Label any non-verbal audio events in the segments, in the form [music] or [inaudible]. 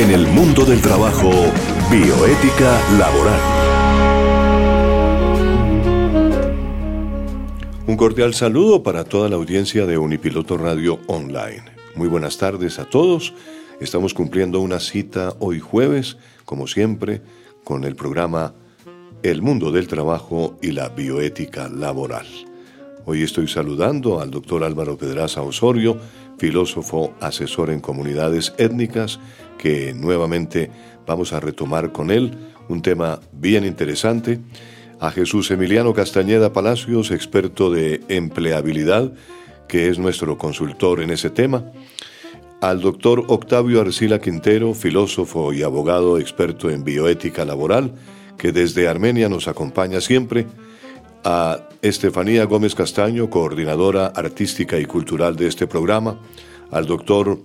En el mundo del trabajo, bioética laboral. Un cordial saludo para toda la audiencia de Unipiloto Radio Online. Muy buenas tardes a todos. Estamos cumpliendo una cita hoy jueves, como siempre, con el programa El mundo del trabajo y la bioética laboral. Hoy estoy saludando al doctor Álvaro Pedraza Osorio, filósofo asesor en comunidades étnicas, que nuevamente vamos a retomar con él un tema bien interesante. A Jesús Emiliano Castañeda Palacios, experto de empleabilidad, que es nuestro consultor en ese tema, al doctor Octavio Arcila Quintero, filósofo y abogado experto en bioética laboral, que desde Armenia nos acompaña siempre, a Estefanía Gómez Castaño, coordinadora artística y cultural de este programa, al doctor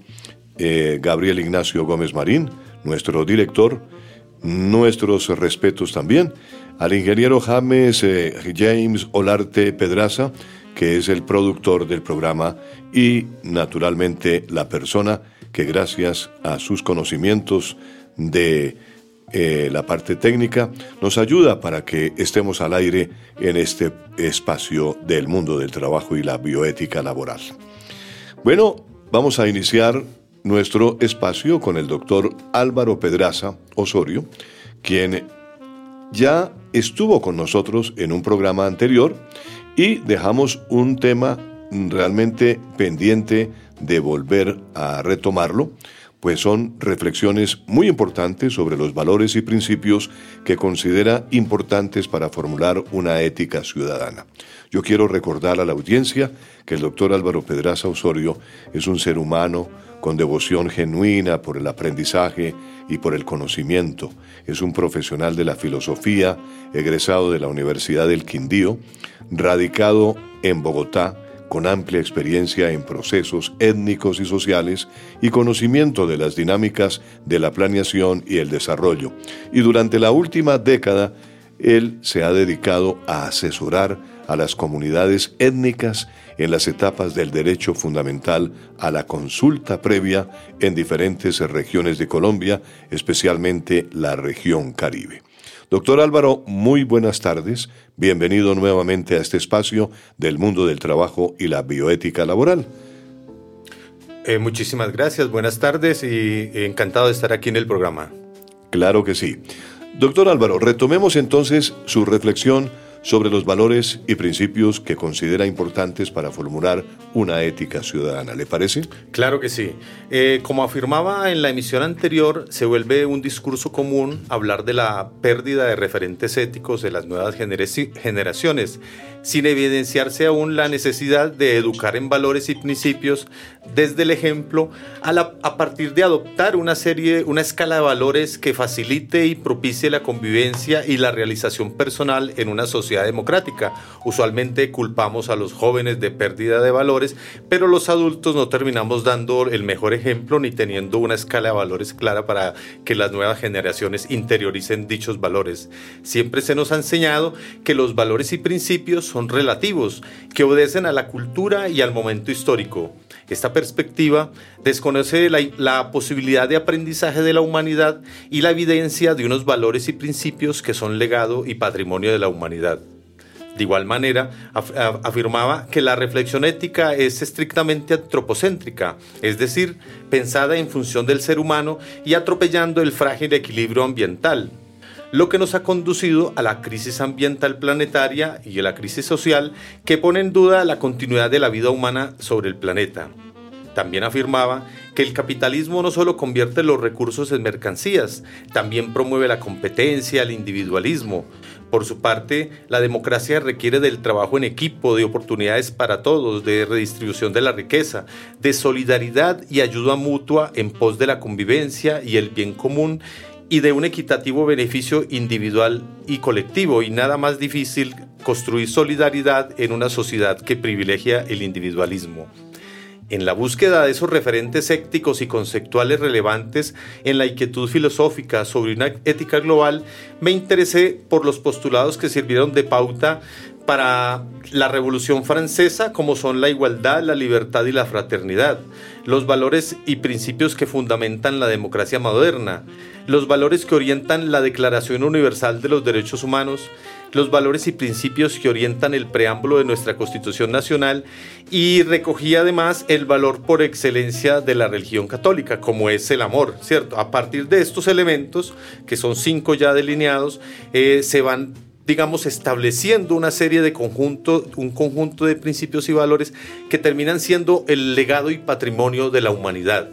eh, Gabriel Ignacio Gómez Marín, nuestro director, nuestros respetos también, al ingeniero James eh, James Olarte Pedraza, que es el productor del programa y naturalmente la persona que gracias a sus conocimientos de eh, la parte técnica nos ayuda para que estemos al aire en este espacio del mundo del trabajo y la bioética laboral. Bueno, vamos a iniciar nuestro espacio con el doctor Álvaro Pedraza Osorio, quien ya estuvo con nosotros en un programa anterior y dejamos un tema realmente pendiente de volver a retomarlo, pues son reflexiones muy importantes sobre los valores y principios que considera importantes para formular una ética ciudadana. Yo quiero recordar a la audiencia que el doctor Álvaro Pedraza Osorio es un ser humano con devoción genuina por el aprendizaje y por el conocimiento. Es un profesional de la filosofía, egresado de la Universidad del Quindío, radicado en Bogotá, con amplia experiencia en procesos étnicos y sociales y conocimiento de las dinámicas de la planeación y el desarrollo. Y durante la última década, él se ha dedicado a asesorar a las comunidades étnicas en las etapas del derecho fundamental a la consulta previa en diferentes regiones de Colombia, especialmente la región Caribe. Doctor Álvaro, muy buenas tardes. Bienvenido nuevamente a este espacio del mundo del trabajo y la bioética laboral. Eh, muchísimas gracias, buenas tardes y encantado de estar aquí en el programa. Claro que sí. Doctor Álvaro, retomemos entonces su reflexión sobre los valores y principios que considera importantes para formular una ética ciudadana. ¿Le parece? Claro que sí. Eh, como afirmaba en la emisión anterior, se vuelve un discurso común hablar de la pérdida de referentes éticos de las nuevas generaciones, sin evidenciarse aún la necesidad de educar en valores y principios desde el ejemplo a, partir de adoptar una serie, una escala de valores que facilite y propicie la convivencia y la realización personal en una sociedad democrática. Usualmente culpamos a los jóvenes de pérdida de valores, pero los adultos no terminamos dando el mejor ejemplo ni teniendo una escala de valores clara para que las nuevas generaciones interioricen dichos valores. Siempre se nos ha enseñado que los valores y principios son relativos, que obedecen a la cultura y al momento histórico. Esta perspectiva desconoce la, la, posibilidad de aprendizaje de la humanidad y la evidencia de unos valores y principios que son legado y patrimonio de la humanidad. De igual manera, afirmaba que la reflexión ética es estrictamente antropocéntrica, es decir, pensada en función del ser humano y atropellando el frágil equilibrio ambiental, lo que nos ha conducido a la crisis ambiental planetaria y a la crisis social que pone en duda la continuidad de la vida humana sobre el planeta. También afirmaba que el capitalismo no solo convierte los recursos en mercancías, también promueve la competencia, el individualismo. Por su parte, la democracia requiere del trabajo en equipo, de oportunidades para todos, de redistribución de la riqueza, de solidaridad y ayuda mutua en pos de la convivencia y el bien común y de un equitativo beneficio individual y colectivo. Y nada más difícil construir solidaridad en una sociedad que privilegia el individualismo. En la búsqueda de esos referentes éticos y conceptuales relevantes en la inquietud filosófica sobre una ética global, me interesé por los postulados que sirvieron de pauta para la Revolución Francesa, como son la igualdad, la libertad y la fraternidad, los valores y principios que fundamentan la democracia moderna, los valores que orientan la Declaración Universal de los Derechos Humanos, los valores y principios que orientan el preámbulo de nuestra Constitución Nacional. Y recogía además el valor por excelencia de la religión católica, como es el amor, ¿cierto? A partir de estos elementos, que son cinco ya delineados, eh, se van digamos, estableciendo una serie de conjuntos, un conjunto de principios y valores que terminan siendo el legado y patrimonio de la humanidad.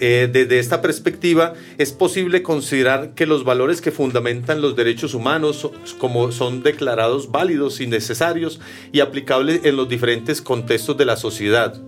Eh, desde esta perspectiva, es posible considerar que los valores que fundamentan los derechos humanos como son declarados válidos y necesarios y aplicables en los diferentes contextos de la sociedad.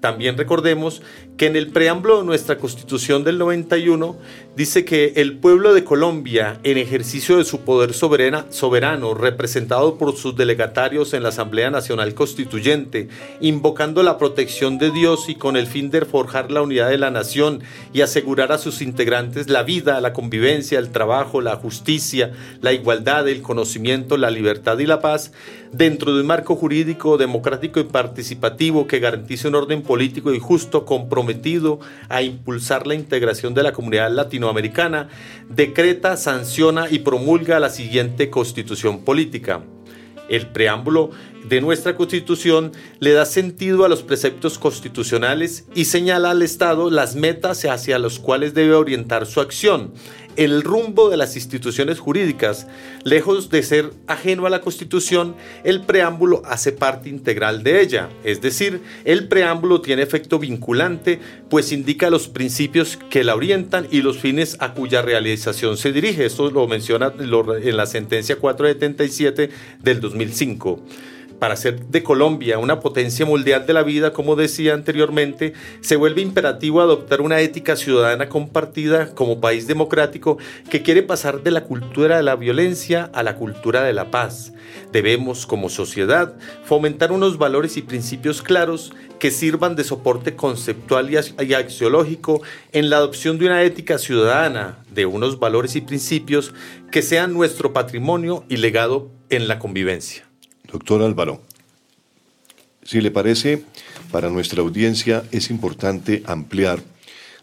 También recordemos que en el preámbulo de nuestra Constitución del 91 dice que el pueblo de Colombia, en ejercicio de su poder soberano, representado por sus delegatarios en la Asamblea Nacional Constituyente, invocando la protección de Dios y con el fin de forjar la unidad de la nación y asegurar a sus integrantes la vida, la convivencia, el trabajo, la justicia, la igualdad, el conocimiento, la libertad y la paz, dentro de un marco jurídico, democrático y participativo que garantice un orden político y justo comprometido a impulsar la integración de la comunidad latinoamericana, decreta, sanciona y promulga la siguiente constitución política. El preámbulo de nuestra Constitución le da sentido a los preceptos constitucionales y señala al Estado las metas hacia las cuales debe orientar su acción, el rumbo de las instituciones jurídicas. Lejos de ser ajeno a la Constitución, el preámbulo hace parte integral de ella. Es decir, el preámbulo tiene efecto vinculante, pues indica los principios que la orientan y los fines a cuya realización se dirige. Esto lo menciona en la sentencia 477 del 2005 para ser de Colombia una potencia mundial de la vida, como decía anteriormente, se vuelve imperativo adoptar una ética ciudadana compartida como país democrático que quiere pasar de la cultura de la violencia a la cultura de la paz. Debemos, como sociedad, fomentar unos valores y principios claros que sirvan de soporte conceptual y axiológico en la adopción de una ética ciudadana, de unos valores y principios que sean nuestro patrimonio y legado en la convivencia. Doctor Álvaro, si le parece, para nuestra audiencia es importante ampliar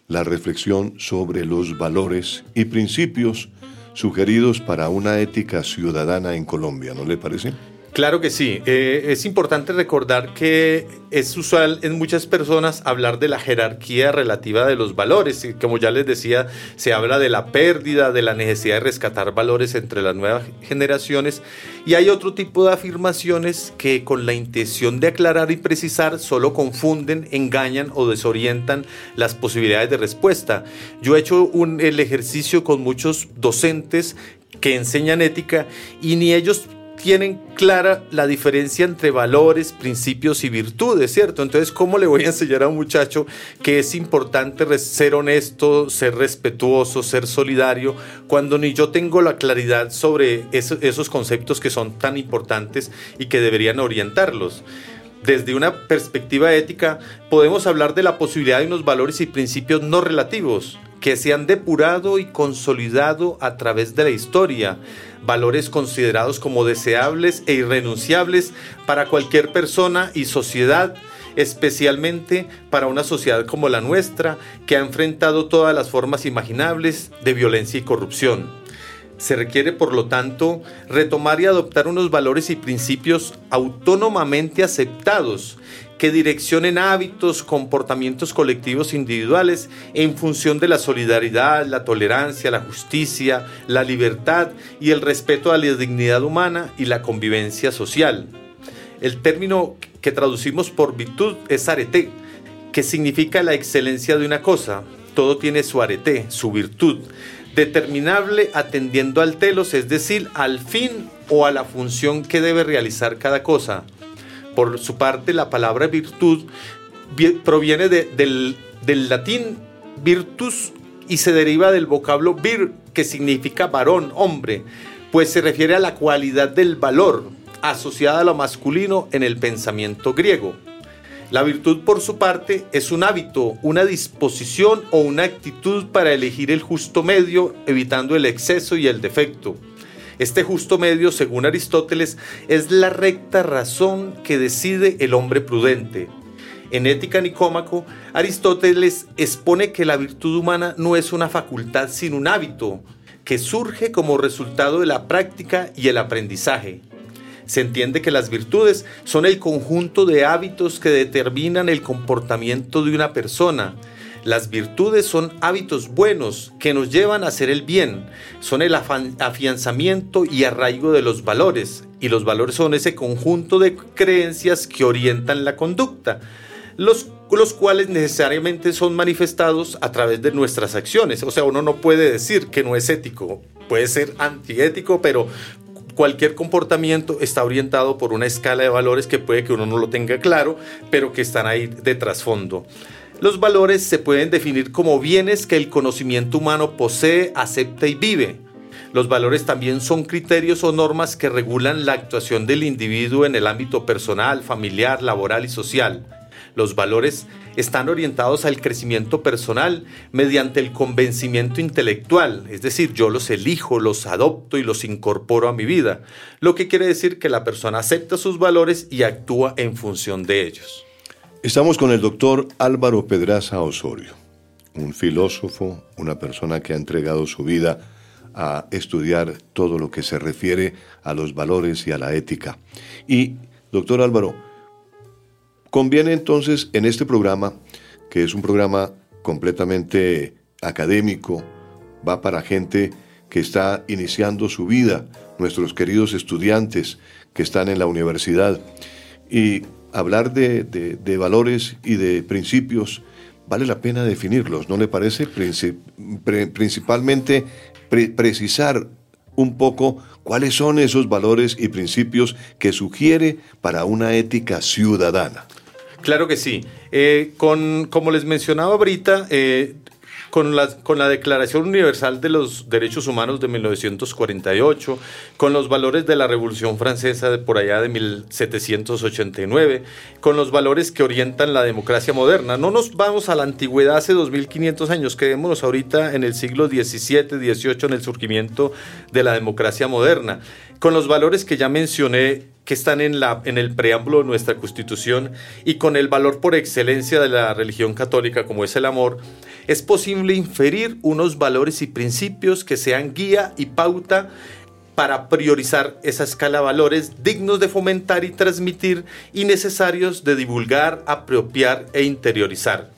la reflexión sobre los valores y principios sugeridos para una ética ciudadana en Colombia, ¿no le parece? Claro que sí. Eh, es importante recordar que es usual en muchas personas hablar de la jerarquía relativa de los valores. Y como ya les decía, se habla de la pérdida, de la necesidad de rescatar valores entre las nuevas generaciones. Y hay otro tipo de afirmaciones que con la intención de aclarar y precisar solo confunden, engañan o desorientan las posibilidades de respuesta. Yo he hecho un, el ejercicio con muchos docentes que enseñan ética y ni ellos tienen clara la diferencia entre valores, principios y virtudes, ¿cierto? Entonces, ¿cómo le voy a enseñar a un muchacho que es importante ser honesto, ser respetuoso, ser solidario, cuando ni yo tengo la claridad sobre esos conceptos que son tan importantes y que deberían orientarlos? Desde una perspectiva ética, podemos hablar de la posibilidad de unos valores y principios no relativos que se han depurado y consolidado a través de la historia, valores considerados como deseables e irrenunciables para cualquier persona y sociedad, especialmente para una sociedad como la nuestra, que ha enfrentado todas las formas imaginables de violencia y corrupción. Se requiere, por lo tanto, retomar y adoptar unos valores y principios autónomamente aceptados que direccionen hábitos, comportamientos colectivos individuales en función de la solidaridad, la tolerancia, la justicia, la libertad y el respeto a la dignidad humana y la convivencia social. El término que traducimos por virtud es arete, que significa la excelencia de una cosa. Todo tiene su arete, su virtud determinable atendiendo al telos, es decir, al fin o a la función que debe realizar cada cosa. Por su parte, la palabra virtud proviene del, latín virtus y se deriva del vocablo vir, que significa varón, hombre, pues se refiere a la cualidad del valor asociada a lo masculino en el pensamiento griego. La virtud, por su parte, es un hábito, una disposición o una actitud para elegir el justo medio, evitando el exceso y el defecto. Este justo medio, según Aristóteles, es la recta razón que decide el hombre prudente. En Ética Nicómaco, Aristóteles expone que la virtud humana no es una facultad sino un hábito, que surge como resultado de la práctica y el aprendizaje. Se entiende que las virtudes son el conjunto de hábitos que determinan el comportamiento de una persona. Las virtudes son hábitos buenos que nos llevan a hacer el bien, son el afianzamiento y arraigo de los valores, y los valores son ese conjunto de creencias que orientan la conducta, los, los cuales necesariamente son manifestados a través de nuestras acciones. O sea, uno no puede decir que no es ético, puede ser antiético, pero cualquier comportamiento está orientado por una escala de valores que puede que uno no lo tenga claro, pero que están ahí de trasfondo. Los valores se pueden definir como bienes que el conocimiento humano posee, acepta y vive. Los valores también son criterios o normas que regulan la actuación del individuo en el ámbito personal, familiar, laboral y social. Los valores están orientados al crecimiento personal mediante el convencimiento intelectual, es decir, yo los elijo, los adopto y los incorporo a mi vida, lo que quiere decir que la persona acepta sus valores y actúa en función de ellos. Estamos con el doctor Álvaro Pedraza Osorio, un filósofo, una persona que ha entregado su vida a estudiar todo lo que se refiere a los valores y a la ética. Y, doctor Álvaro, Conviene entonces en este programa, que es un programa completamente académico, va para gente que está iniciando su vida, nuestros queridos estudiantes que están en la universidad, y hablar de, valores y de principios vale la pena definirlos, ¿no le parece? principalmente precisar un poco cuáles son esos valores y principios que sugiere para una ética ciudadana. Claro que sí. Eh, con, como les mencionaba ahorita, eh, con la, con la Declaración Universal de los Derechos Humanos de 1948, con los valores de la Revolución Francesa de por allá de 1789, con los valores que orientan la democracia moderna. No nos vamos a la antigüedad hace 2500 años, quedémonos ahorita en el siglo XVII, XVIII, en el surgimiento de la democracia moderna, con los valores que ya mencioné que están en, la, en el preámbulo de nuestra Constitución y con el valor por excelencia de la religión católica como es el amor, es posible inferir unos valores y principios que sean guía y pauta para priorizar esa escala de valores dignos de fomentar y transmitir y necesarios de divulgar, apropiar e interiorizar.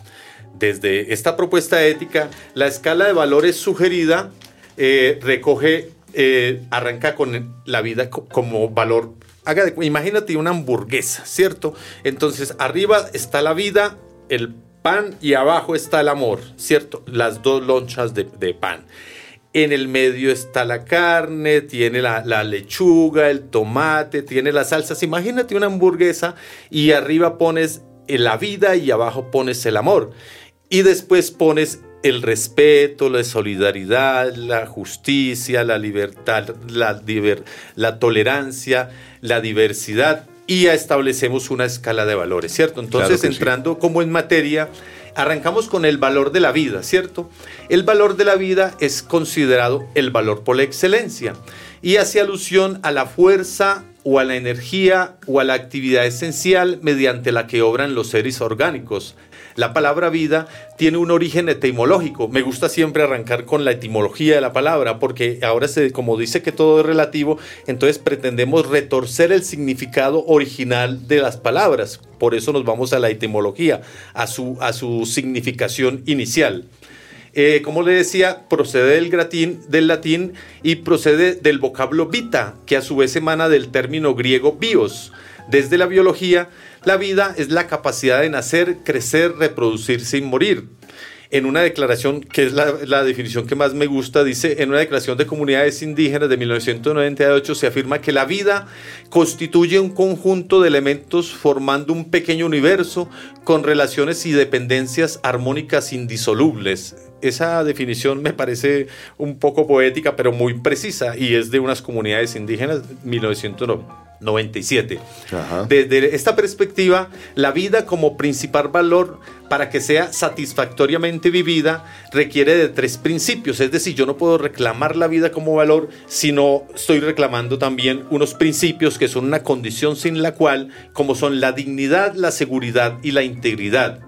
Desde esta propuesta ética, la escala de valores sugerida eh, recoge, eh, arranca con la vida como valor imagínate una hamburguesa, ¿cierto? Entonces arriba está la vida, el pan y abajo está el amor, ¿cierto? Las dos lonchas de, pan. En el medio está la carne, tiene la, lechuga, el tomate, tiene las salsas. Imagínate una hamburguesa y arriba pones la vida y abajo pones el amor. Y después pones el respeto, la solidaridad, la justicia, la libertad, la tolerancia, la diversidad y ya establecemos una escala de valores, ¿cierto? Entonces, entrando como en materia, arrancamos con el valor de la vida, ¿cierto? El valor de la vida es considerado el valor por la excelencia y hace alusión a la fuerza o a la energía o a la actividad esencial mediante la que obran los seres orgánicos, la palabra vida tiene un origen etimológico. Me gusta siempre arrancar con la etimología de la palabra, porque ahora, se, como dice que todo es relativo, entonces pretendemos retorcer el significado original de las palabras. Por eso nos vamos a la etimología, a su, a su significación inicial. Eh, como le decía, procede del, del latín y procede del vocablo vita, que a su vez emana del término griego bios. Desde la biología, la vida es la capacidad de nacer, crecer, reproducirse y morir. En una declaración, que es la, definición que más me gusta, dice, en una declaración de comunidades indígenas de 1998 se afirma que la vida constituye un conjunto de elementos formando un pequeño universo con relaciones y dependencias armónicas indisolubles. Esa definición me parece un poco poética, pero muy precisa y es de unas comunidades indígenas 1998. 97. Desde esta perspectiva, la vida como principal valor para que sea satisfactoriamente vivida requiere de tres principios. Es decir, yo no puedo reclamar la vida como valor si no estoy reclamando también unos principios que son una condición sin la cual, como son la dignidad, la seguridad y la integridad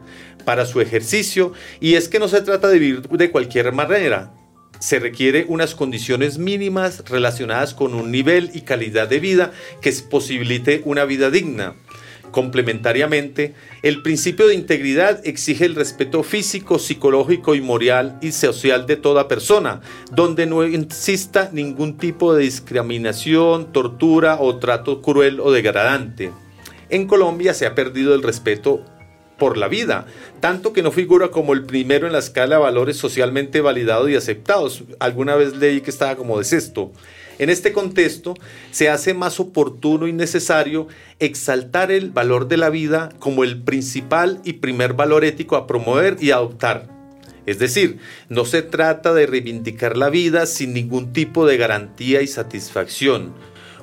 para su ejercicio. Y es que no se trata de vivir de cualquier manera se requiere unas condiciones mínimas relacionadas con un nivel y calidad de vida que posibilite una vida digna. Complementariamente, el principio de integridad exige el respeto físico, psicológico y moral y social de toda persona, donde no exista ningún tipo de discriminación, tortura o trato cruel o degradante. En Colombia se ha perdido el respeto por la vida, tanto que no figura como el primero en la escala de valores socialmente validados y aceptados. Alguna vez leí que estaba como de sexto. En este contexto, se hace más oportuno y necesario exaltar el valor de la vida como el principal y primer valor ético a promover y adoptar. Es decir, no se trata de reivindicar la vida sin ningún tipo de garantía y satisfacción,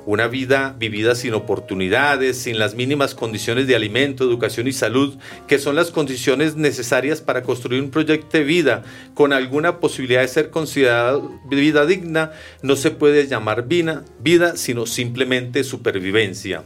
una vida vivida sin oportunidades, sin las mínimas condiciones de alimento, educación y salud, que son las condiciones necesarias para construir un proyecto de vida. Con alguna posibilidad de ser considerada vida digna, no se puede llamar vida, vida sino simplemente supervivencia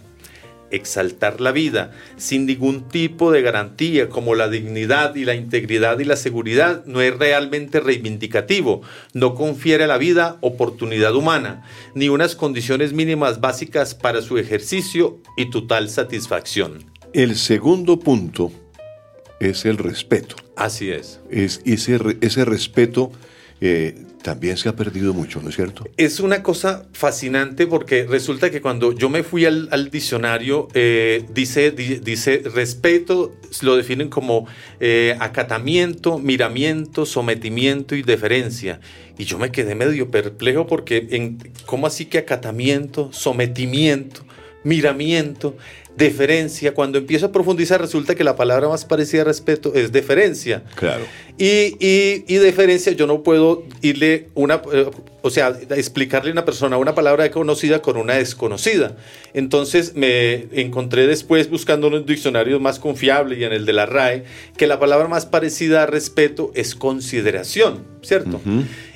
exaltar la vida sin ningún tipo de garantía como la dignidad y la integridad y la seguridad no es realmente reivindicativo, no confiere a la vida oportunidad humana, ni unas condiciones mínimas básicas para su ejercicio y total satisfacción. El segundo punto es el respeto. Así es. Es ese, ese respeto eh, también se ha perdido mucho, ¿no es cierto? Es una cosa fascinante porque resulta que cuando yo me fui al, diccionario, eh, dice, dice respeto, lo definen como eh, acatamiento, miramiento, sometimiento y deferencia. Y yo me quedé medio perplejo porque, en, ¿cómo así que acatamiento, sometimiento, miramiento? deferencia, cuando empiezo a profundizar resulta que la palabra más parecida a respeto es deferencia. Claro. Y, y, deferencia, yo no puedo irle una, eh, o sea, explicarle a una persona una palabra conocida con una desconocida. Entonces me encontré después buscando un diccionario más confiable y en el de la RAE, que la palabra más parecida a respeto es consideración, ¿cierto?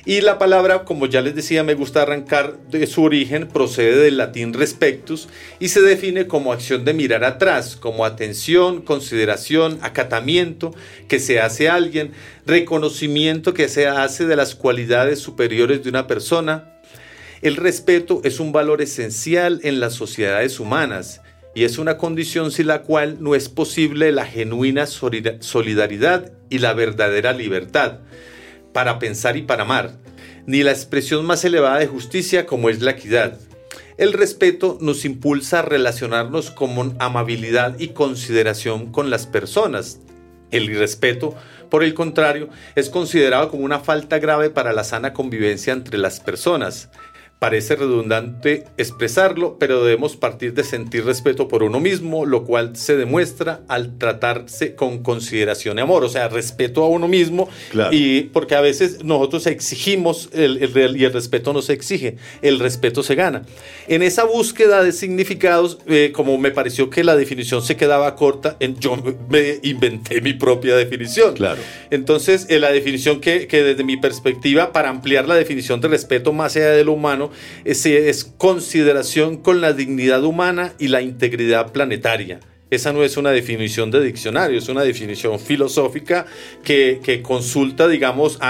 Y la palabra, como ya les decía, me gusta arrancar de su origen, procede del latín respectus y se define como acción de mirar atrás, como atención, consideración, acatamiento que se hace a alguien, reconocimiento que se hace de las cualidades superiores de una persona. El respeto es un valor esencial en las sociedades humanas y es una condición sin la cual no es posible la genuina solidaridad y la verdadera libertad para pensar y para amar, ni la expresión más elevada de justicia como es la equidad. El respeto nos impulsa a relacionarnos con amabilidad y consideración con las personas. El irrespeto, por el contrario, es considerado como una falta grave para la sana convivencia entre las personas. Parece redundante expresarlo, pero debemos partir de sentir respeto por uno mismo, lo cual se demuestra al tratarse con consideración y amor, o sea, respeto a uno mismo, y porque a veces nosotros exigimos el, el, y el respeto no se exige, el respeto se gana. En esa búsqueda de significados, eh, como me pareció que la definición se quedaba corta, yo me inventé mi propia definición. Claro. Entonces, la definición que, que desde mi perspectiva, para ampliar la definición de respeto más allá de lo humano, es, consideración con la dignidad humana y la integridad planetaria. Esa no es una definición de diccionario, es una definición filosófica que, consulta, digamos,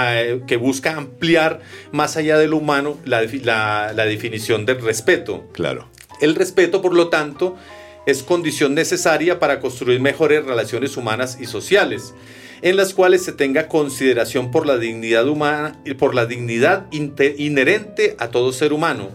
que busca ampliar más allá de lo humano la, la, definición del respeto. Claro. El respeto, por lo tanto, es condición necesaria para construir mejores relaciones humanas y sociales en las cuales se tenga consideración por la dignidad humana y por la dignidad inherente a todo ser humano.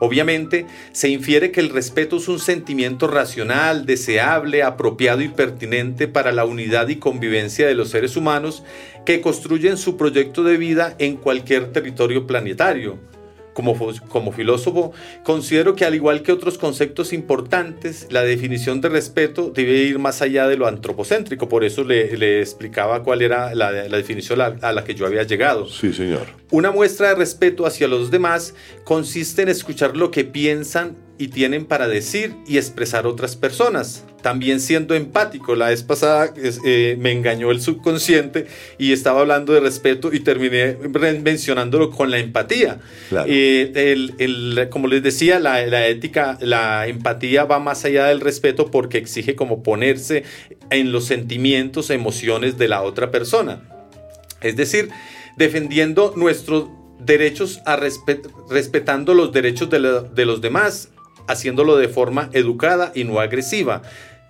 Obviamente, se infiere que el respeto es un sentimiento racional, deseable, apropiado y pertinente para la unidad y convivencia de los seres humanos que construyen su proyecto de vida en cualquier territorio planetario como, como filósofo, considero que al igual que otros conceptos importantes, la definición de respeto debe ir más allá de lo antropocéntrico. Por eso le, le explicaba cuál era la, la definición a, a la que yo había llegado. Sí, señor. Una muestra de respeto hacia los demás consiste en escuchar lo que piensan y tienen para decir y expresar otras personas. También siendo empático. La vez pasada eh, me engañó el subconsciente y estaba hablando de respeto y terminé mencionándolo con la empatía. Eh, como les decía, la, la, ética, la empatía va más allá del respeto porque exige como ponerse en los sentimientos, emociones de la otra persona. Es decir, defendiendo nuestros derechos a respetando los derechos de, los demás, haciéndolo de forma educada y no agresiva.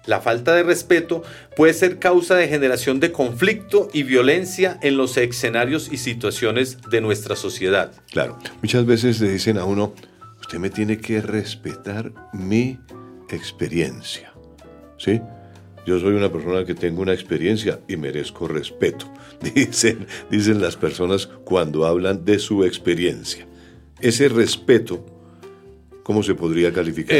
La falta de respeto puede ser causa de generación de conflicto y violencia en los escenarios y situaciones de nuestra sociedad. Claro, muchas veces le dicen a uno, usted me tiene que respetar mi experiencia. ¿Sí? Yo soy una persona que tengo una experiencia y merezco respeto, [laughs] dicen, dicen las personas cuando hablan de su experiencia. Ese respeto, ¿cómo se podría calificar?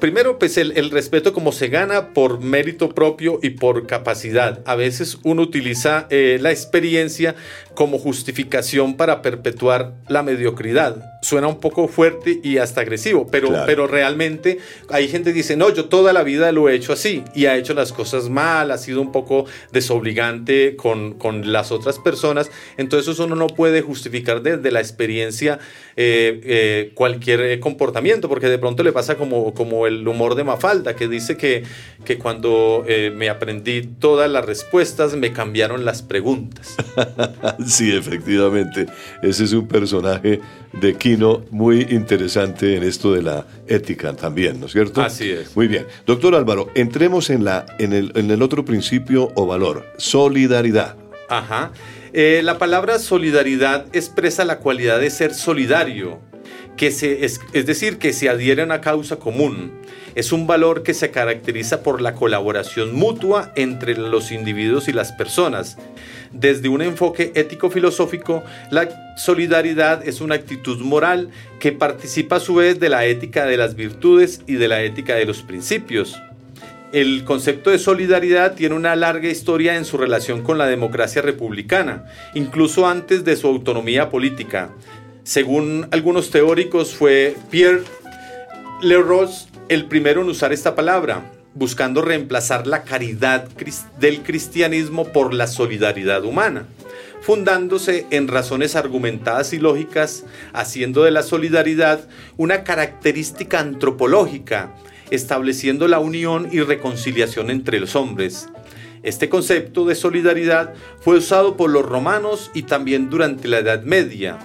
primero, pues el, respeto como se gana por mérito propio y por capacidad. A veces uno utiliza eh, la experiencia como justificación para perpetuar la mediocridad. Suena un poco fuerte y hasta agresivo, pero, pero realmente hay gente que dice, no, yo toda la vida lo he hecho así y ha hecho las cosas mal, ha sido un poco desobligante con, con las otras personas. Entonces uno no puede justificar desde la experiencia eh, eh, cualquier comportamiento, porque de pronto le pasa como como el humor de Mafalda, que dice que, que cuando eh, me aprendí todas las respuestas, me cambiaron las preguntas. [laughs] sí, efectivamente. Ese es un personaje de Muy interesante en esto de la ética también, ¿no es cierto? Así es. Muy bien. Doctor Álvaro, entremos en, la, en, el, en el otro principio o valor, solidaridad. Ajá. Eh, la palabra solidaridad expresa la cualidad de ser solidario que se, es, decir, que se adhiere a una causa común. Es un valor que se caracteriza por la colaboración mutua entre los individuos y las personas. Desde un enfoque ético-filosófico, la solidaridad es una actitud moral que participa a su vez de la ética de las virtudes y de la ética de los principios. El concepto de solidaridad tiene una larga historia en su relación con la democracia republicana, incluso antes de su autonomía política. Según algunos teóricos, fue Pierre Leroy el primero en usar esta palabra, buscando reemplazar la caridad del cristianismo por la solidaridad humana, fundándose en razones argumentadas y lógicas, haciendo de la solidaridad una característica antropológica, estableciendo la unión y reconciliación entre los hombres. Este concepto de solidaridad fue usado por los romanos y también durante la Edad Media,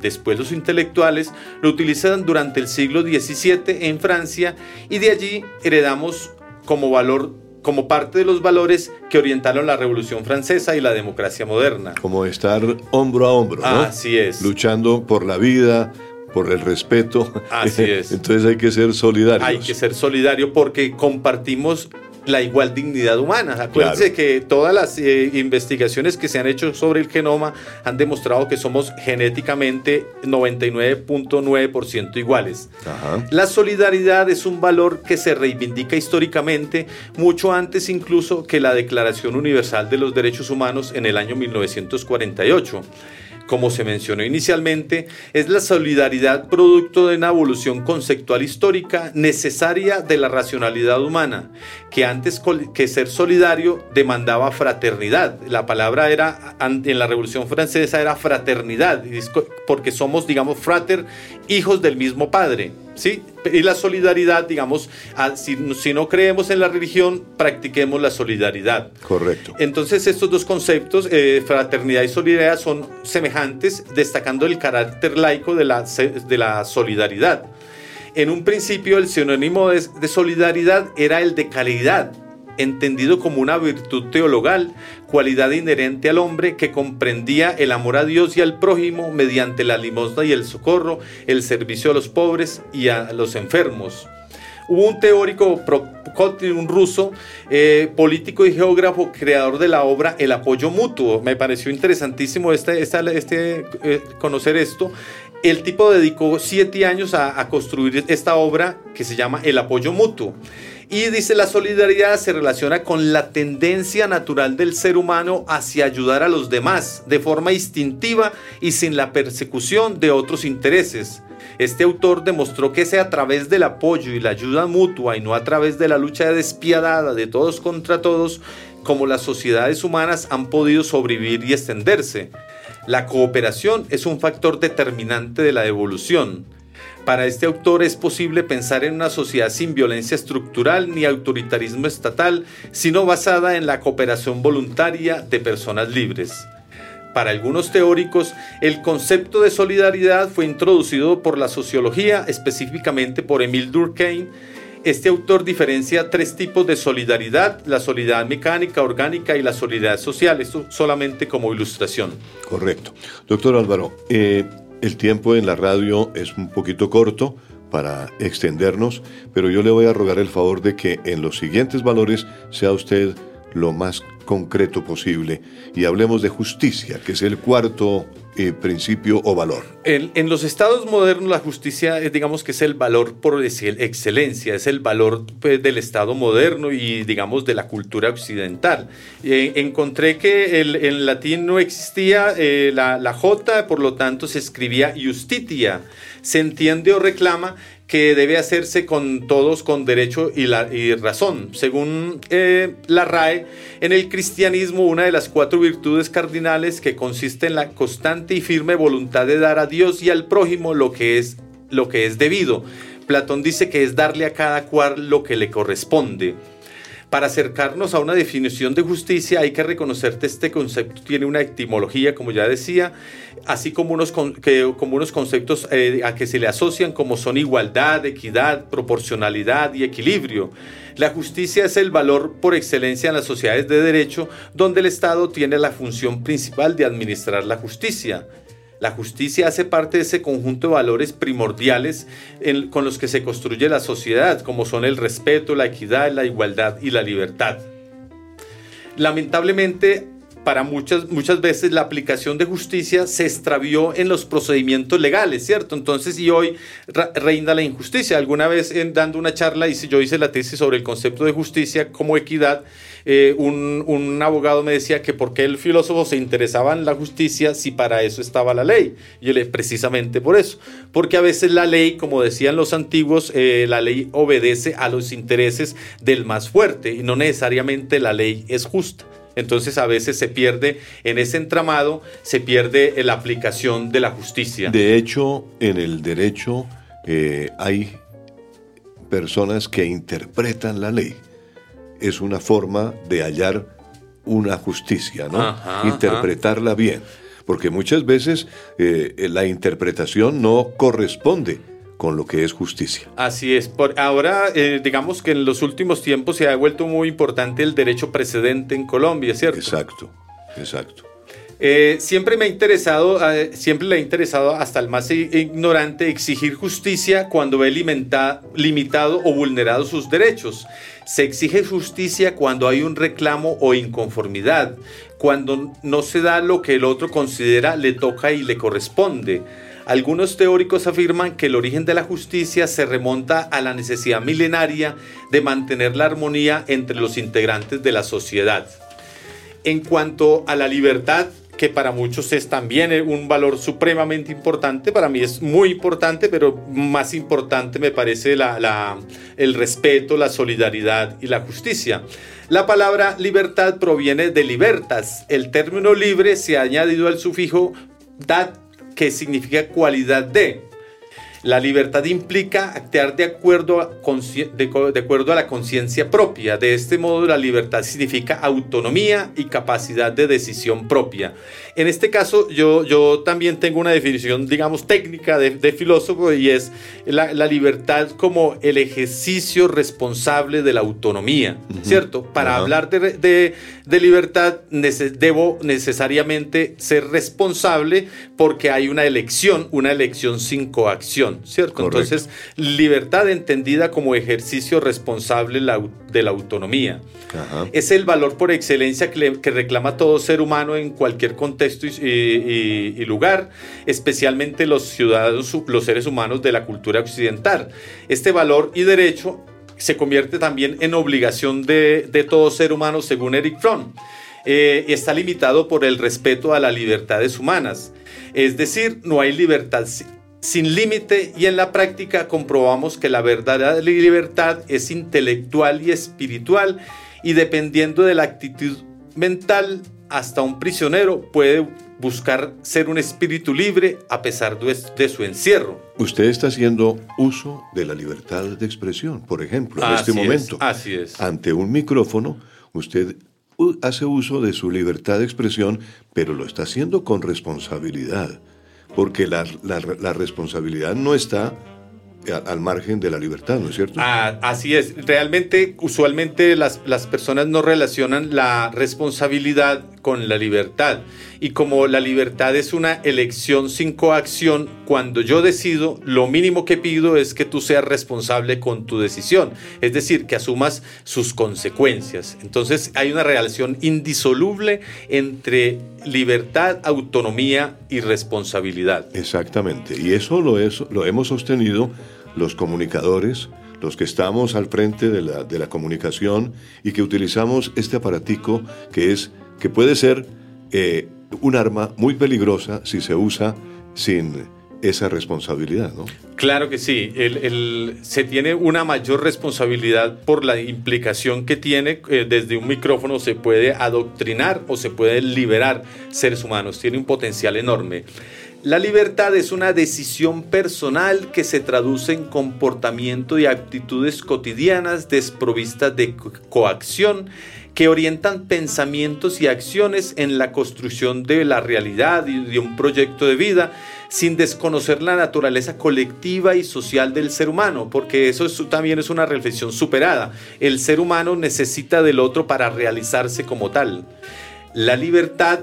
Después los intelectuales lo utilizaron durante el siglo XVII en Francia y de allí heredamos como valor como parte de los valores que orientaron la Revolución Francesa y la democracia moderna. Como estar hombro a hombro, ¿no? Así es. Luchando por la vida, por el respeto. Así es. [laughs] Entonces hay que ser solidarios. Hay que ser solidario porque compartimos la igual dignidad humana. Acuérdense que todas las eh, investigaciones que se han hecho sobre el genoma han demostrado que somos genéticamente 99.9% iguales. La solidaridad es un valor que se reivindica históricamente mucho antes incluso que la Declaración Universal de los Derechos Humanos en el año 1948 como se mencionó inicialmente, es la solidaridad producto de una evolución conceptual histórica necesaria de la racionalidad humana, que antes que ser solidario demandaba fraternidad. La palabra era en la Revolución Francesa era fraternidad, porque somos, digamos, frater, hijos del mismo Padre. ¿Sí? Y la solidaridad, digamos, si, si, no creemos en la religión, practiquemos la solidaridad. Correcto. Entonces estos dos conceptos, eh, fraternidad y solidaridad, son semejantes, destacando el carácter laico de la, de la solidaridad. En un principio el sinónimo de, de solidaridad era el de calidad, entendido como una virtud teologal, cualidad inherente al hombre que comprendía el amor a Dios y al prójimo mediante la limosna y el socorro, el servicio a los pobres y a los enfermos. Hubo un teórico, un ruso, eh, político y geógrafo, creador de la obra El apoyo mutuo. Me pareció interesantísimo este, este eh, conocer esto. El tipo dedicó siete años a, construir esta obra que se llama El apoyo mutuo. Y dice, la solidaridad se relaciona con la tendencia natural del ser humano hacia ayudar a los demás de forma instintiva y sin la persecución de otros intereses. Este autor demostró que es a través del apoyo y la ayuda mutua y no a través de la lucha despiadada de todos contra todos como las sociedades humanas han podido sobrevivir y extenderse. La cooperación es un factor determinante de la evolución. Para este autor es posible pensar en una sociedad sin violencia estructural ni autoritarismo estatal, sino basada en la cooperación voluntaria de personas libres. Para algunos teóricos, el concepto de solidaridad fue introducido por la sociología, específicamente por Emile Durkheim. Este autor diferencia tres tipos de solidaridad, la solidaridad mecánica, orgánica y la solidaridad social. Esto solamente como ilustración. Correcto. Doctor Álvaro, eh, el tiempo en la radio es un poquito corto para extendernos, pero yo le voy a rogar el favor de que en los siguientes valores sea usted lo más concreto posible y hablemos de justicia, que es el cuarto eh, principio o valor. En, los estados modernos la justicia, eh, digamos que es el valor por decir excelencia, es el valor pues, del estado moderno y digamos de la cultura occidental. Eh, encontré que en latín no existía la, la J, por lo tanto se escribía justitia. Se entiende o reclama que debe hacerse con todos con derecho y, la, razón. Según eh, la RAE, en el cristianismo una de las cuatro virtudes cardinales que consiste en la constante y firme voluntad de dar a Dios y al prójimo lo que es, lo que es debido. Platón dice que es darle a cada cual lo que le corresponde. Para acercarnos a una definición de justicia hay que reconocer que este concepto tiene una etimología, como ya decía, así como unos, que, como unos conceptos eh, a que se le asocian como son igualdad, equidad, proporcionalidad y equilibrio. La justicia es el valor por excelencia en las sociedades de derecho donde el Estado tiene la función principal de administrar la justicia. La justicia hace parte de ese conjunto de valores primordiales con los que se construye la sociedad, como son el respeto, la equidad, la igualdad y la libertad. Lamentablemente, para muchas, muchas veces la aplicación de justicia se extravió en los procedimientos legales, ¿cierto? Entonces, y hoy reina la injusticia. Alguna vez en, dando una charla, yo hice la tesis sobre el concepto de justicia como equidad, eh, un, abogado me decía que por qué el filósofo se interesaba en la justicia si para eso estaba la ley. Y yo le precisamente por eso. Porque a veces la ley, como decían los antiguos, eh, la ley obedece a los intereses del más fuerte y no necesariamente la ley es justa. Entonces a veces se pierde en ese entramado, se pierde la aplicación de la justicia. De hecho, en el derecho eh, hay personas que interpretan la ley. Es una forma de hallar una justicia, ¿no? Interpretarla bien. Porque muchas veces eh, la interpretación no corresponde con lo que es justicia. Así es. Por ahora, eh, digamos que en los últimos tiempos se ha vuelto muy importante el derecho precedente en Colombia, ¿cierto? Exacto, exacto. Eh, siempre me ha interesado, eh, siempre le ha interesado hasta el más ignorante exigir justicia cuando ve limitado o vulnerado sus derechos. Se exige justicia cuando hay un reclamo o inconformidad, cuando no se da lo que el otro considera le toca y le corresponde algunos teóricos afirman que el origen de la justicia se remonta a la necesidad milenaria de mantener la armonía entre los integrantes de la sociedad. En cuanto a la libertad, que para muchos es también un valor supremamente importante, para mí es muy importante, pero más importante me parece el respeto, la solidaridad y la justicia. La palabra libertad proviene de libertas. El término libre se ha añadido al sufijo dat que significa cualidad de. La libertad implica actuar de acuerdo a, de, acuerdo a la conciencia propia. De este modo, la libertad significa autonomía y capacidad de decisión propia. En este caso, yo, yo también tengo una definición, digamos, técnica de, filósofo y es la, libertad como el ejercicio responsable de la autonomía, ¿cierto? Para hablar de, de libertad debo necesariamente ser responsable porque hay una elección, una elección sin coacción. ¿Cierto? Entonces, libertad entendida como ejercicio responsable de la autonomía. Es el valor por excelencia que, reclama todo ser humano en cualquier contexto y, lugar, especialmente los ciudadanos, los seres humanos de la cultura occidental. Este valor y derecho se convierte también en obligación de, todo ser humano, según Eric Fromm. Eh, está limitado por el respeto a las libertades humanas. Es decir, no hay libertad sin límite y en la práctica comprobamos que la verdadera libertad es intelectual y espiritual y dependiendo de la actitud mental, hasta un prisionero puede buscar ser un espíritu libre a pesar de su encierro. Usted está haciendo uso de la libertad de expresión, por ejemplo, en este momento. así es. Ante un micrófono, usted hace uso de su libertad de expresión, pero lo está haciendo con responsabilidad, porque la, la responsabilidad no está al margen de la libertad, ¿no es cierto? Ah, así es. Realmente, usualmente las, las personas no relacionan la responsabilidad con la libertad. Y como la libertad es una elección sin coacción, cuando yo decido, lo mínimo que pido es que tú seas responsable con tu decisión, es decir, que asumas sus consecuencias. Entonces hay una relación indisoluble entre libertad, autonomía y responsabilidad. Exactamente, y eso lo, es, lo hemos sostenido los comunicadores, los que estamos al frente de la, de la comunicación y que utilizamos este aparatico que es que puede ser eh, un arma muy peligrosa si se usa sin esa responsabilidad, ¿no? Claro que sí. se tiene una mayor responsabilidad por la implicación que tiene. Eh, desde un micrófono se puede adoctrinar o se puede liberar seres humanos. Tiene un potencial enorme. La libertad es una decisión personal que se traduce en comportamiento y actitudes cotidianas desprovistas de coacción que orientan pensamientos y acciones en la construcción de la realidad y de un proyecto de vida sin desconocer la naturaleza colectiva y social del ser humano, porque eso también es una reflexión superada. El ser humano necesita del otro para realizarse como tal. La libertad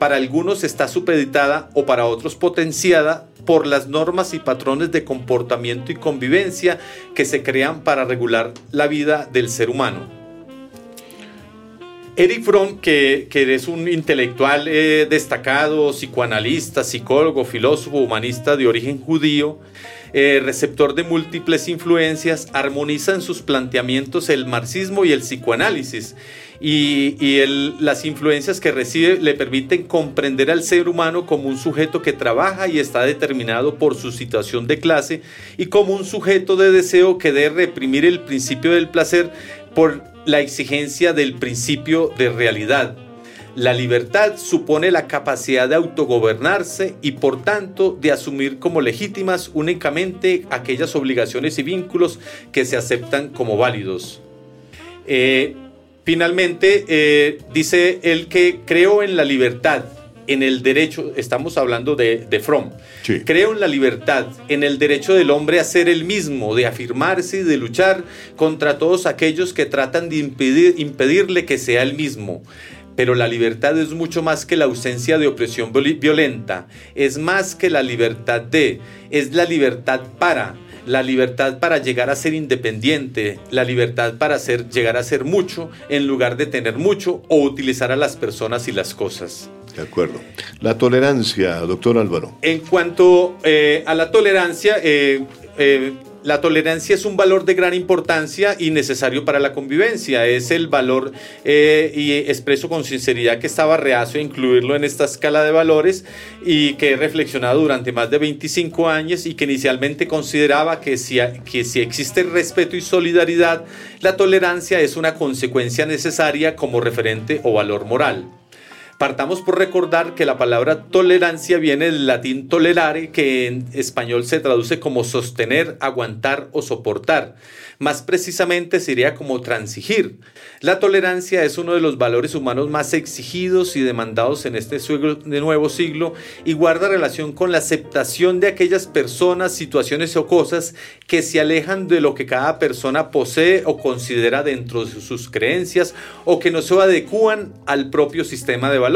para algunos está supeditada o para otros potenciada por las normas y patrones de comportamiento y convivencia que se crean para regular la vida del ser humano. Eric Fromm, que, es un intelectual eh, destacado, psicoanalista, psicólogo, filósofo, humanista de origen judío, eh, receptor de múltiples influencias, armoniza en sus planteamientos el marxismo y el psicoanálisis y, las influencias que recibe le permiten comprender al ser humano como un sujeto que trabaja y está determinado por su situación de clase y como un sujeto de deseo que debe reprimir el principio del placer por la exigencia del principio de realidad. La libertad supone la capacidad de autogobernarse y por tanto de asumir como legítimas únicamente aquellas obligaciones y vínculos que se aceptan como válidos. Eh, Finalmente, eh, dice él que creo en la libertad, en el derecho, estamos hablando de, de Fromm, creo en la libertad, en el derecho del hombre a ser el mismo, de afirmarse y de luchar contra todos aquellos que tratan de impedir, impedirle que sea el mismo. Pero la libertad es mucho más que la ausencia de opresión violenta, es más que la libertad de, es la libertad para la libertad para llegar a ser independiente, la libertad para ser, llegar a ser mucho en lugar de tener mucho o utilizar a las personas y las cosas. De acuerdo. La tolerancia, doctor Álvaro. En cuanto eh, a la tolerancia, eh, eh, la tolerancia es un valor de gran importancia y necesario para la convivencia. Es el valor, eh, y expreso con sinceridad que estaba reacio a incluirlo en esta escala de valores y que he reflexionado durante más de 25 años y que inicialmente consideraba que si, que si existe respeto y solidaridad, la tolerancia es una consecuencia necesaria como referente o valor moral. Partamos por recordar que la palabra tolerancia viene del latín tolerare, que en español se traduce como sostener, aguantar o soportar. Más precisamente sería como transigir. La tolerancia es uno de los valores humanos más exigidos y demandados en este nuevo siglo y guarda relación con la aceptación de aquellas personas, situaciones o cosas que se alejan de lo que cada persona posee o considera dentro de sus creencias o que no se adecúan al propio sistema de valores.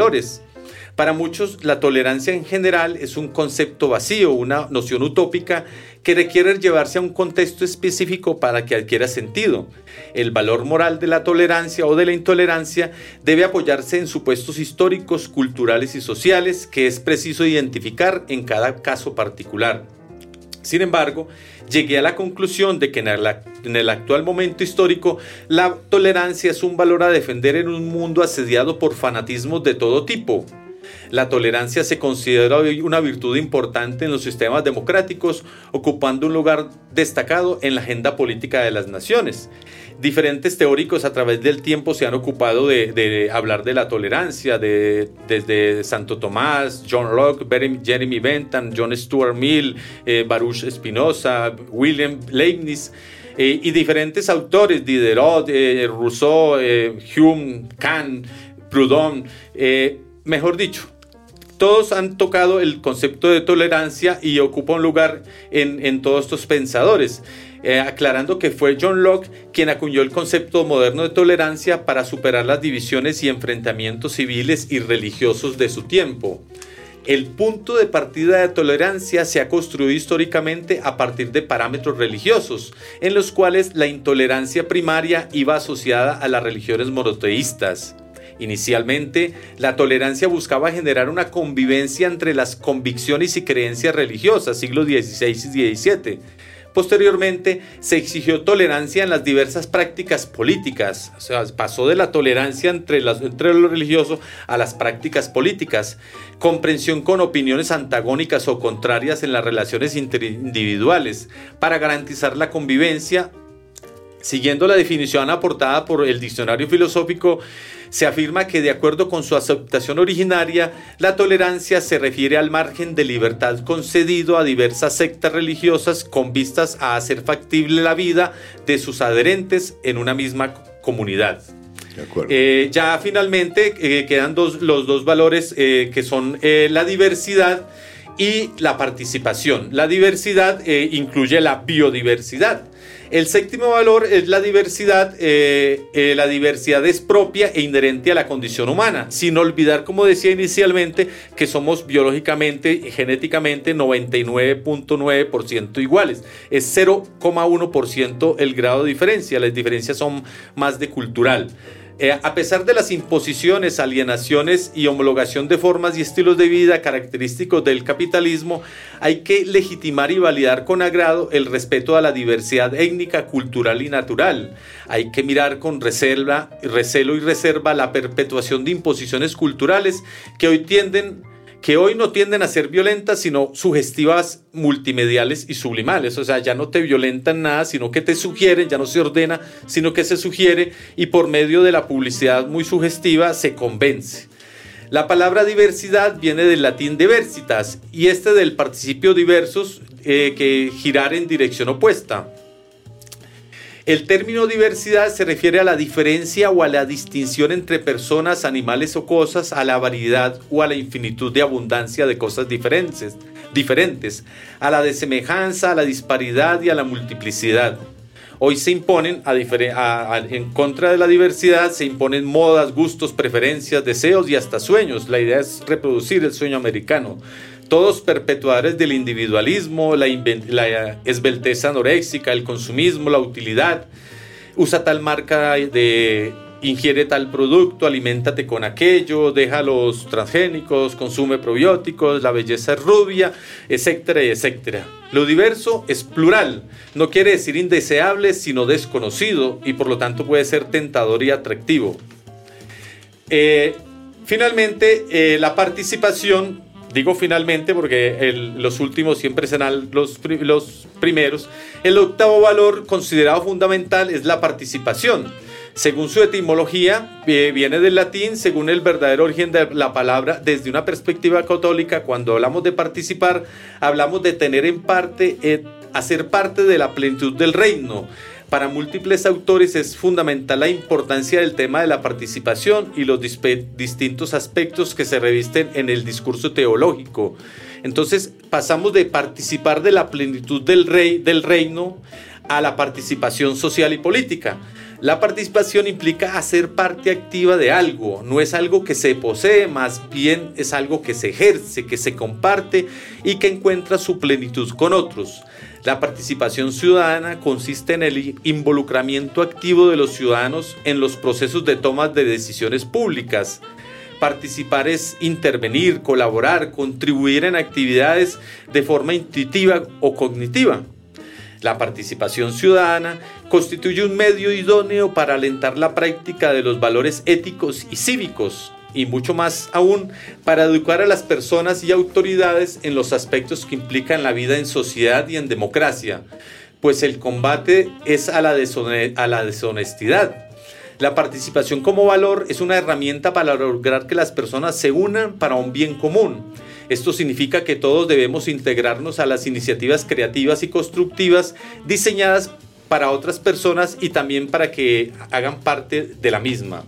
Para muchos, la tolerancia en general es un concepto vacío, una noción utópica que requiere llevarse a un contexto específico para que adquiera sentido. El valor moral de la tolerancia o de la intolerancia debe apoyarse en supuestos históricos, culturales y sociales que es preciso identificar en cada caso particular. Sin embargo, llegué a la conclusión de que en el, actual momento histórico la tolerancia es un valor a defender en un mundo asediado por fanatismos de todo tipo La tolerancia se considera hoy una virtud importante en los sistemas democráticos, ocupando un lugar destacado en la agenda política de las naciones. Diferentes teóricos a través del tiempo se han ocupado de, hablar de la tolerancia, desde Santo Tomás, John Locke, Jeremy Bentham, John Stuart Mill, eh, Baruch Spinoza, William Leibniz. Eh, y diferentes autores, Diderot, eh, Rousseau, Hume, Kant, Proudhon, mejor dicho, todos han tocado el concepto de tolerancia y ocupa un lugar en, todos estos pensadores. Eh, aclarando que fue John Locke quien acuñó el concepto moderno de tolerancia para superar las divisiones y enfrentamientos civiles y religiosos de su tiempo. El punto de partida de tolerancia se ha construido históricamente a partir de parámetros religiosos, en los cuales la intolerancia primaria iba asociada a las religiones monoteístas. Inicialmente, la tolerancia buscaba generar una convivencia entre las convicciones y creencias religiosas, siglos XVI y XVII. Posteriormente, se exigió tolerancia en las diversas prácticas políticas, o sea, pasó de la tolerancia entre, las, entre lo religioso a las prácticas políticas, comprensión con opiniones antagónicas o contrarias en las relaciones interindividuales, para garantizar la convivencia Siguiendo la definición aportada por el diccionario filosófico, se afirma que de acuerdo con su aceptación originaria, la tolerancia se refiere al margen de libertad concedido a diversas sectas religiosas con vistas a hacer factible la vida de sus adherentes en una misma comunidad. Eh, ya finalmente eh, quedan dos, los dos valores eh, que son la diversidad y la participación. La diversidad incluye la biodiversidad. El séptimo valor es la diversidad. Eh, eh, la diversidad es propia e inherente a la condición humana, sin olvidar, como decía inicialmente, que somos biológicamente y genéticamente 99.9% iguales. Es 0,1% el grado de diferencia. Las diferencias son más de cultural. Eh, a pesar de las imposiciones, alienaciones y homologación de formas y estilos de vida característicos del capitalismo, hay que legitimar y validar con agrado el respeto a la diversidad étnica, cultural y natural. Hay que mirar con reserva, recelo y reserva la perpetuación de imposiciones culturales que hoy tienden que hoy no tienden a ser violentas, sino sugestivas, multimediales y sublimales. O sea, ya no te violentan nada, sino que te sugieren, ya no se ordena, sino que se sugiere y por medio de la publicidad muy sugestiva se convence. La palabra diversidad viene del latín diversitas y este del participio diversos eh, que girar en dirección opuesta. El término diversidad se refiere a la diferencia o a la distinción entre personas, animales o cosas, a la variedad o a la infinitud de abundancia de cosas diferentes, diferentes a la desemejanza, a la disparidad y a la multiplicidad. Hoy se imponen, en contra de la diversidad, se imponen modas, gustos, preferencias, deseos y hasta sueños. La idea es reproducir el sueño americano todos perpetuadores del individualismo, la, la esbelteza anoréxica, el consumismo, la utilidad. Usa tal marca de ingiere tal producto, aliméntate con aquello, deja los transgénicos, consume probióticos, la belleza es rubia, etcétera, etcétera. Lo diverso es plural, no quiere decir indeseable, sino desconocido y por lo tanto puede ser tentador y atractivo. Eh, finalmente, eh, la participación digo finalmente porque los últimos siempre serán los, los primeros, el octavo valor considerado fundamental es la participación. Según su etimología, eh, viene del latín, según el verdadero origen de la palabra, desde una perspectiva católica, cuando hablamos de participar, hablamos de tener en parte, eh, hacer parte de la plenitud del reino. Para múltiples autores es fundamental la importancia del tema de la participación y los distintos aspectos que se revisten en el discurso teológico. Entonces pasamos de participar de la plenitud del, rey, del reino a la participación social y política. La participación implica hacer parte activa de algo, no es algo que se posee, más bien es algo que se ejerce, que se comparte y que encuentra su plenitud con otros. La participación ciudadana consiste en el involucramiento activo de los ciudadanos en los procesos de toma de decisiones públicas. Participar es intervenir, colaborar, contribuir en actividades de forma intuitiva o cognitiva. La participación ciudadana constituye un medio idóneo para alentar la práctica de los valores éticos y cívicos y mucho más aún para educar a las personas y autoridades en los aspectos que implican la vida en sociedad y en democracia, pues el combate es a la, a la deshonestidad. La participación como valor es una herramienta para lograr que las personas se unan para un bien común. Esto significa que todos debemos integrarnos a las iniciativas creativas y constructivas diseñadas para otras personas y también para que hagan parte de la misma.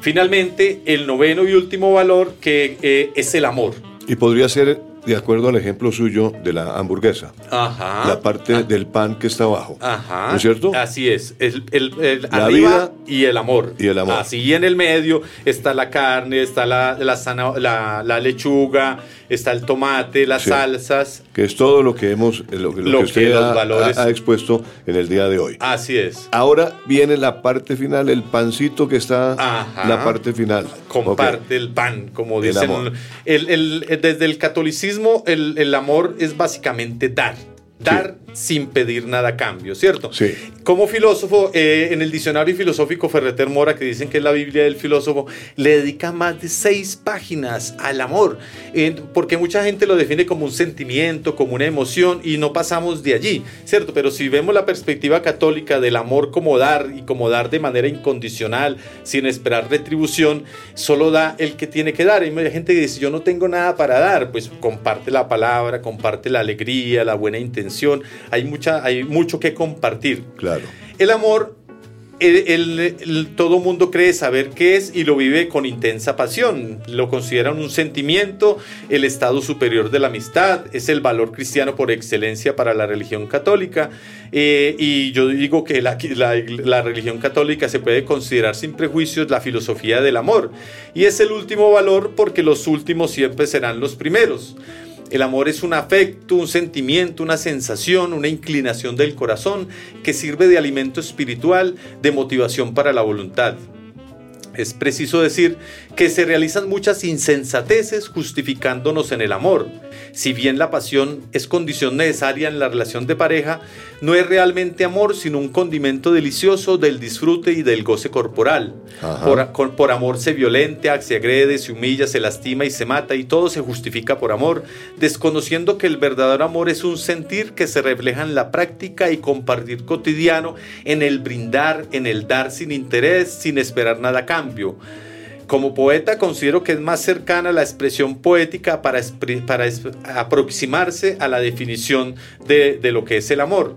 Finalmente, el noveno y último valor que eh, es el amor. Y podría ser de acuerdo al ejemplo suyo de la hamburguesa. Ajá. La parte ah. del pan que está abajo. Ajá. ¿No es cierto? Así es. El, el, la arriba vida y el amor. Y el amor. Así en el medio está la carne, está la, la, la, lechuga, está el tomate, las salsas. Que es todo lo que hemos, lo, que usted ha, valores... ha, expuesto en el día de hoy. Así es. Ahora viene la parte final, el pancito que está, Ajá. la parte final. Comparte el pan, como dicen. El desde el catolicismo, el, amor es básicamente dar. Dar sin pedir nada a cambio, ¿cierto? Sí. Como filósofo, eh, en el diccionario filosófico Ferreter Mora, que dicen que es la Biblia del filósofo, le dedica más de seis páginas al amor, porque mucha gente lo define como un sentimiento, como una emoción, y no pasamos de allí, ¿cierto? Pero si vemos la perspectiva católica del amor como dar y como dar de manera incondicional, sin esperar retribución, solo da el que tiene que dar. Hay mucha gente que dice, yo no tengo nada para dar, pues comparte la palabra, comparte la alegría, la buena intención hay, mucha, hay mucho que compartir. Claro. El amor, el, todo mundo cree saber qué es y lo vive con intensa pasión. Lo consideran un sentimiento, el estado superior de la amistad, es el valor cristiano por excelencia para la religión católica. Eh, y yo digo que la, la, religión católica se puede considerar sin prejuicios la filosofía del amor. Y es el último valor porque los últimos siempre serán los primeros. El amor es un afecto, un sentimiento, una sensación, una inclinación del corazón que sirve de alimento espiritual, de motivación para la voluntad. Es preciso decir que se realizan muchas insensateces justificándonos en el amor. Si bien la pasión es condición necesaria en la relación de pareja, no es realmente amor, sino un condimento delicioso del disfrute y del goce corporal. Por, por, amor se violenta, se agrede, se humilla, se lastima y se mata, y todo se justifica por amor, desconociendo que el verdadero amor es un sentir que se refleja en la práctica y compartir cotidiano, en el brindar, en el dar sin interés, sin esperar nada a cambio. Como poeta considero que es más cercana la expresión poética para, para aproximarse a la definición de, lo que es el amor.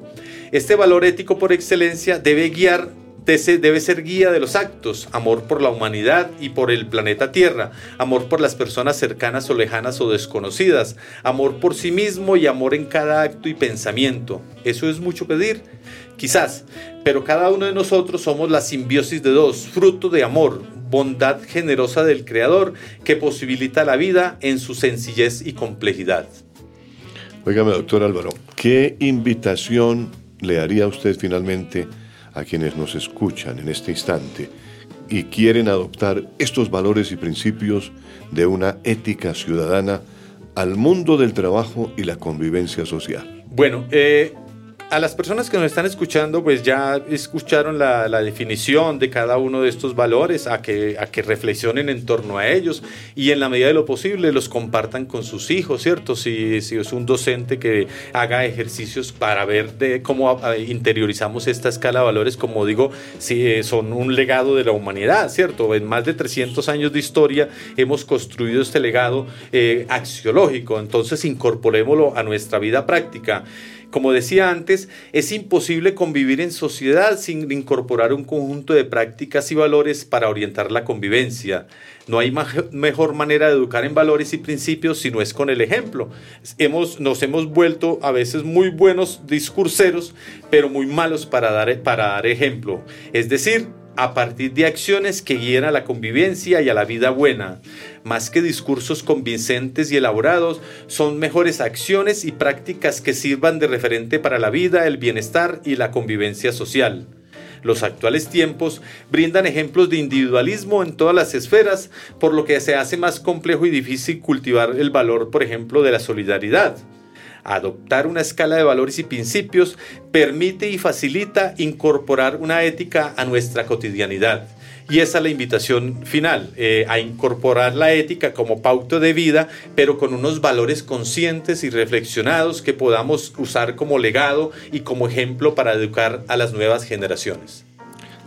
Este valor ético por excelencia debe guiar debe ser guía de los actos, amor por la humanidad y por el planeta Tierra, amor por las personas cercanas o lejanas o desconocidas, amor por sí mismo y amor en cada acto y pensamiento. ¿Eso es mucho pedir? Quizás, pero cada uno de nosotros somos la simbiosis de dos, fruto de amor, bondad generosa del Creador que posibilita la vida en su sencillez y complejidad. Óigame, doctor Álvaro, ¿qué invitación le haría usted finalmente a quienes nos escuchan en este instante y quieren adoptar estos valores y principios de una ética ciudadana al mundo del trabajo y la convivencia social? Bueno, eh, a las personas que nos están escuchando, pues ya escucharon la, definición de cada uno de estos valores, a que, a que reflexionen en torno a ellos y en la medida de lo posible los compartan con sus hijos, ¿cierto? Si, si es un docente que haga ejercicios para ver de cómo interiorizamos esta escala de valores, como digo, si eh, son un legado de la humanidad, ¿cierto? En más de 300 años de historia hemos construido este legado eh, axiológico, entonces incorporémoslo a nuestra vida práctica. Como decía antes, es imposible convivir en sociedad sin incorporar un conjunto de prácticas y valores para orientar la convivencia. No hay mejor manera de educar en valores y principios si no es con el ejemplo. Hemos, nos hemos vuelto a veces muy buenos discurseros, pero muy malos para dar, para dar ejemplo. Es decir, a partir de acciones que guíen a la convivencia y a la vida buena. Más que discursos convincentes y elaborados, son mejores acciones y prácticas que sirvan de referente para la vida, el bienestar y la convivencia social. Los actuales tiempos brindan ejemplos de individualismo en todas las esferas, por lo que se hace más complejo y difícil cultivar el valor, por ejemplo, de la solidaridad. Adoptar una escala de valores y principios permite y facilita incorporar una ética a nuestra cotidianidad. Y esa es la invitación final, eh, a incorporar la ética como pauto de vida, pero con unos valores conscientes y reflexionados que podamos usar como legado y como ejemplo para educar a las nuevas generaciones.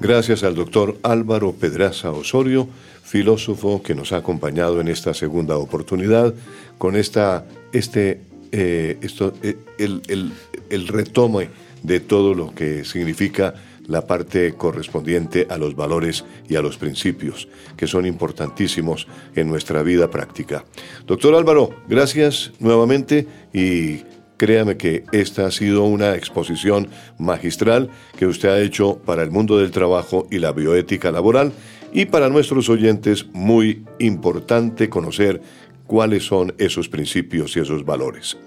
Gracias al doctor Álvaro Pedraza Osorio, filósofo que nos ha acompañado en esta segunda oportunidad con esta, este, eh, esto, eh, el, el, el retome de todo lo que significa la parte correspondiente a los valores y a los principios, que son importantísimos en nuestra vida práctica. Doctor Álvaro, gracias nuevamente y créame que esta ha sido una exposición magistral que usted ha hecho para el mundo del trabajo y la bioética laboral y para nuestros oyentes muy importante conocer cuáles son esos principios y esos valores.